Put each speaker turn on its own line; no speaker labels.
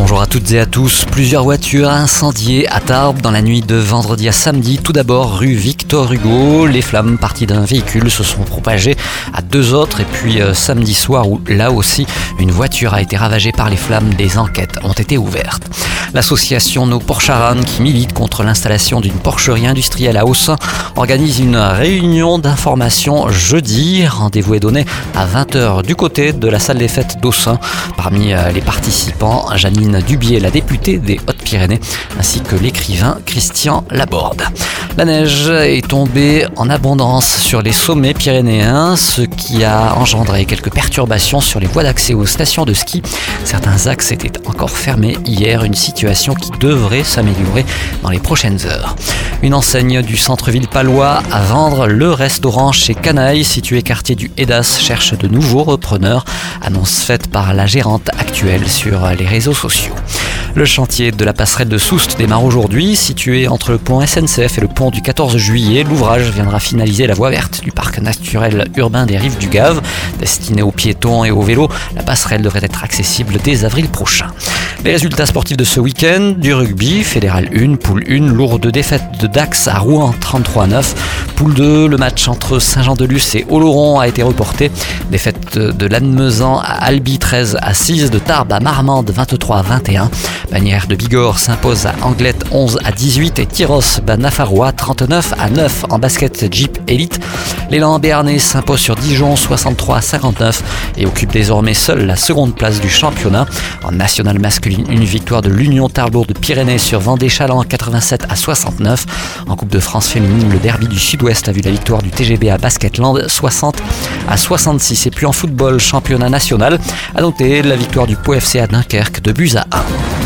Bonjour à toutes et à tous. Plusieurs voitures incendiées à Tarbes dans la nuit de vendredi à samedi. Tout d'abord, rue Victor Hugo. Les flammes parties d'un véhicule se sont propagées à deux autres. Et puis euh, samedi soir, où là aussi, une voiture a été ravagée par les flammes. Des enquêtes ont été ouvertes. L'association Nos Porcharan, qui milite contre l'installation d'une porcherie industrielle à Haussin, organise une réunion d'information jeudi. Rendez-vous est donné à 20h du côté de la salle des fêtes d'Haussin. Parmi euh, les participants, Janine Dubier, la députée des Hautes-Pyrénées, ainsi que l'écrivain Christian Laborde. La neige est tombée en abondance sur les sommets pyrénéens, ce qui a engendré quelques perturbations sur les voies d'accès aux stations de ski. Certains axes étaient encore fermés hier, une situation qui devrait s'améliorer dans les prochaines heures. Une enseigne du centre-ville palois à vendre le restaurant chez Canaille, situé quartier du Edas, cherche de nouveaux repreneurs. Annonce faite par la gérante actuelle sur les réseaux sociaux. Le chantier de la passerelle de Soust démarre aujourd'hui. Situé entre le pont SNCF et le pont du 14 juillet, l'ouvrage viendra finaliser la voie verte du parc naturel urbain des rives du Gave. Destinée aux piétons et aux vélos, la passerelle devrait être accessible dès avril prochain. Les résultats sportifs de ce week-end, du rugby, fédéral 1, poule 1, lourde défaite de Dax à Rouen 33-9. Poule 2, le match entre Saint-Jean-de-Luz et Oloron a été reporté. Défaite de Lannemezan à Albi 13 à 6, de Tarbes à Marmande 23 21. Bagnères de Bigorre s'impose à Anglette 11 à 18 et Tyros bat Nafarois 39 à 9 en basket Jeep Elite. L'élan béarnais s'impose sur Dijon 63 à 59 et occupe désormais seul la seconde place du championnat. En national masculine, une victoire de l'Union Tarblour de Pyrénées sur Vendée-Chaland 87 à 69. En Coupe de France féminine, le derby du Sud-Ouest a vu la victoire du TGB à Basketland 60 à 66. Et puis en football, championnat national, à noter la victoire du POFC à Dunkerque de buts à 1.